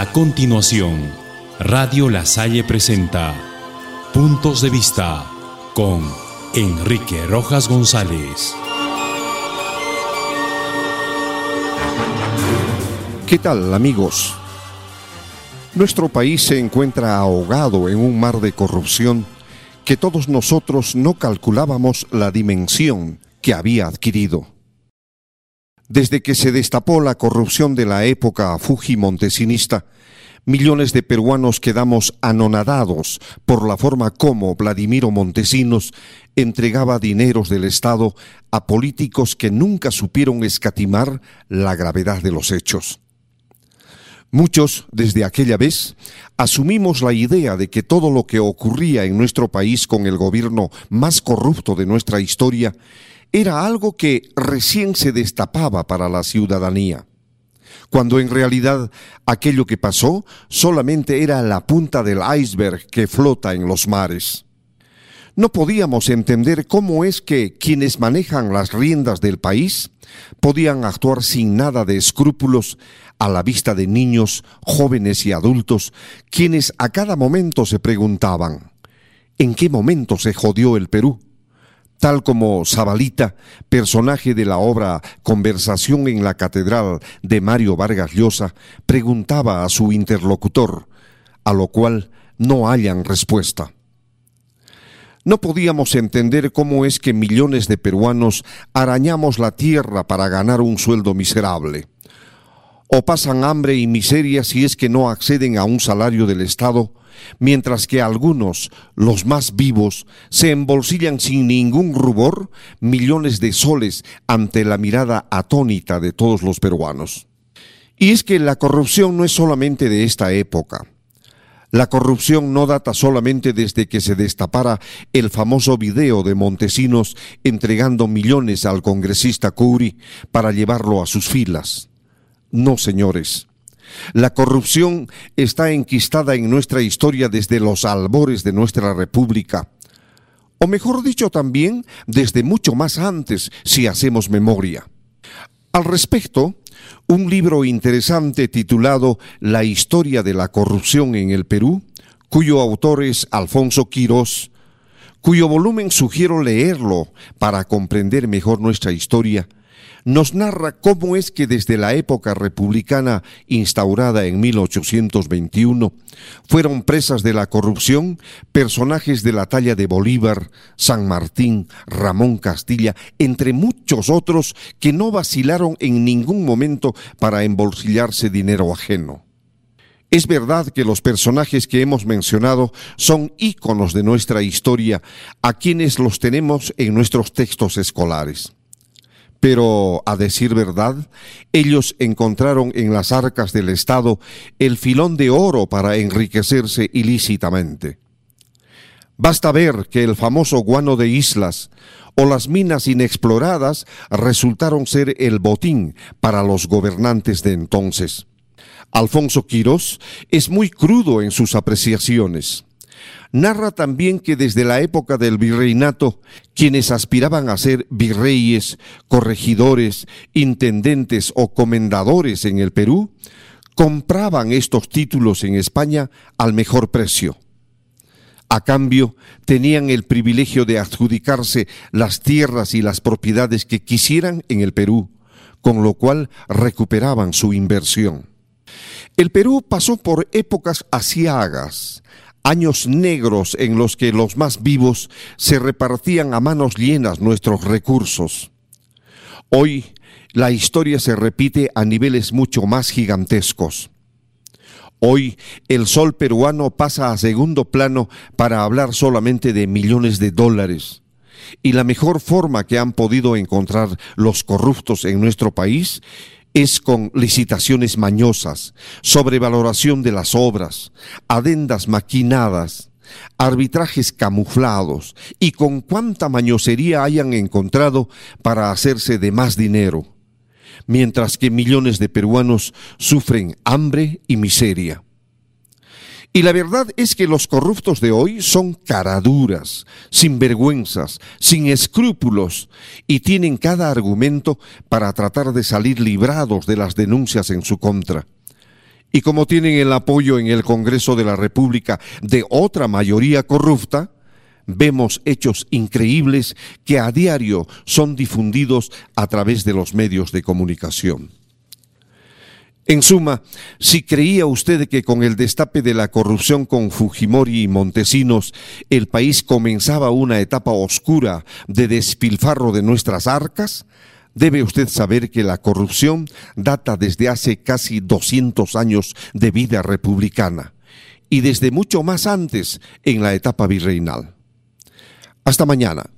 A continuación, Radio La Salle presenta Puntos de Vista con Enrique Rojas González. ¿Qué tal amigos? Nuestro país se encuentra ahogado en un mar de corrupción que todos nosotros no calculábamos la dimensión que había adquirido. Desde que se destapó la corrupción de la época fujimontesinista, millones de peruanos quedamos anonadados por la forma como Vladimiro Montesinos entregaba dineros del Estado a políticos que nunca supieron escatimar la gravedad de los hechos. Muchos, desde aquella vez, asumimos la idea de que todo lo que ocurría en nuestro país con el gobierno más corrupto de nuestra historia era algo que recién se destapaba para la ciudadanía, cuando en realidad aquello que pasó solamente era la punta del iceberg que flota en los mares. No podíamos entender cómo es que quienes manejan las riendas del país podían actuar sin nada de escrúpulos a la vista de niños, jóvenes y adultos, quienes a cada momento se preguntaban, ¿en qué momento se jodió el Perú? Tal como Zabalita, personaje de la obra Conversación en la Catedral de Mario Vargas Llosa, preguntaba a su interlocutor, a lo cual no hayan respuesta. No podíamos entender cómo es que millones de peruanos arañamos la tierra para ganar un sueldo miserable. O pasan hambre y miseria si es que no acceden a un salario del Estado, mientras que algunos, los más vivos, se embolsillan sin ningún rubor millones de soles ante la mirada atónita de todos los peruanos. Y es que la corrupción no es solamente de esta época. La corrupción no data solamente desde que se destapara el famoso video de Montesinos entregando millones al congresista Curi para llevarlo a sus filas. No, señores. La corrupción está enquistada en nuestra historia desde los albores de nuestra república. O mejor dicho también, desde mucho más antes, si hacemos memoria. Al respecto, un libro interesante titulado La historia de la corrupción en el Perú, cuyo autor es Alfonso Quirós, cuyo volumen sugiero leerlo para comprender mejor nuestra historia, nos narra cómo es que desde la época republicana instaurada en 1821 fueron presas de la corrupción personajes de la talla de Bolívar, San Martín, Ramón Castilla, entre muchos otros que no vacilaron en ningún momento para embolsillarse dinero ajeno. Es verdad que los personajes que hemos mencionado son íconos de nuestra historia, a quienes los tenemos en nuestros textos escolares. Pero, a decir verdad, ellos encontraron en las arcas del Estado el filón de oro para enriquecerse ilícitamente. Basta ver que el famoso guano de islas o las minas inexploradas resultaron ser el botín para los gobernantes de entonces. Alfonso Quirós es muy crudo en sus apreciaciones narra también que desde la época del virreinato, quienes aspiraban a ser virreyes, corregidores, intendentes o comendadores en el Perú, compraban estos títulos en España al mejor precio. A cambio, tenían el privilegio de adjudicarse las tierras y las propiedades que quisieran en el Perú, con lo cual recuperaban su inversión. El Perú pasó por épocas asiagas, años negros en los que los más vivos se repartían a manos llenas nuestros recursos. Hoy la historia se repite a niveles mucho más gigantescos. Hoy el sol peruano pasa a segundo plano para hablar solamente de millones de dólares. Y la mejor forma que han podido encontrar los corruptos en nuestro país es con licitaciones mañosas, sobrevaloración de las obras, adendas maquinadas, arbitrajes camuflados y con cuánta mañosería hayan encontrado para hacerse de más dinero, mientras que millones de peruanos sufren hambre y miseria. Y la verdad es que los corruptos de hoy son caraduras, sin vergüenzas, sin escrúpulos, y tienen cada argumento para tratar de salir librados de las denuncias en su contra. Y como tienen el apoyo en el Congreso de la República de otra mayoría corrupta, vemos hechos increíbles que a diario son difundidos a través de los medios de comunicación. En suma, si creía usted que con el destape de la corrupción con Fujimori y Montesinos el país comenzaba una etapa oscura de despilfarro de nuestras arcas, debe usted saber que la corrupción data desde hace casi 200 años de vida republicana y desde mucho más antes en la etapa virreinal. Hasta mañana.